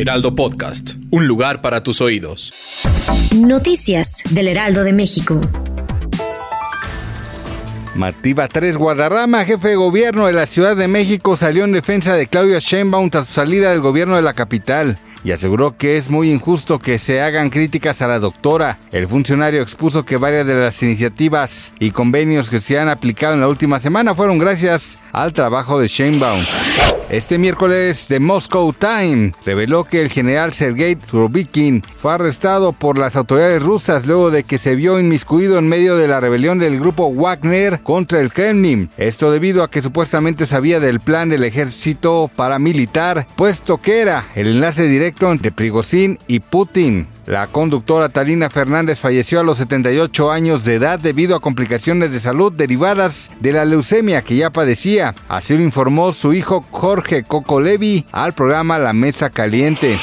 Heraldo Podcast, un lugar para tus oídos. Noticias del Heraldo de México. Martí Batres Guadarrama, jefe de gobierno de la Ciudad de México, salió en defensa de Claudia Sheinbaum tras su salida del gobierno de la capital y aseguró que es muy injusto que se hagan críticas a la doctora. El funcionario expuso que varias de las iniciativas y convenios que se han aplicado en la última semana fueron gracias al trabajo de Sheinbaum. Este miércoles, The Moscow Time reveló que el general Sergei Surovikin fue arrestado por las autoridades rusas luego de que se vio inmiscuido en medio de la rebelión del grupo Wagner contra el Kremlin. Esto debido a que supuestamente sabía del plan del ejército paramilitar, puesto que era el enlace directo entre y Putin. La conductora Talina Fernández falleció a los 78 años de edad debido a complicaciones de salud derivadas de la leucemia que ya padecía. Así lo informó su hijo Jorge Coco Levi al programa La Mesa Caliente.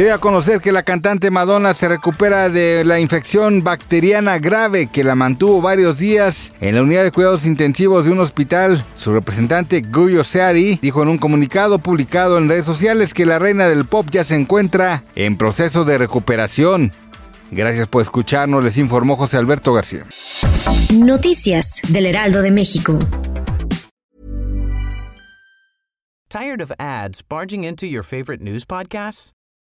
Se dio a conocer que la cantante Madonna se recupera de la infección bacteriana grave que la mantuvo varios días en la unidad de cuidados intensivos de un hospital. Su representante Guyo Seari dijo en un comunicado publicado en redes sociales que la reina del pop ya se encuentra en proceso de recuperación. Gracias por escucharnos, les informó José Alberto García. Noticias del Heraldo de México. Tired of ads barging into your favorite news podcasts?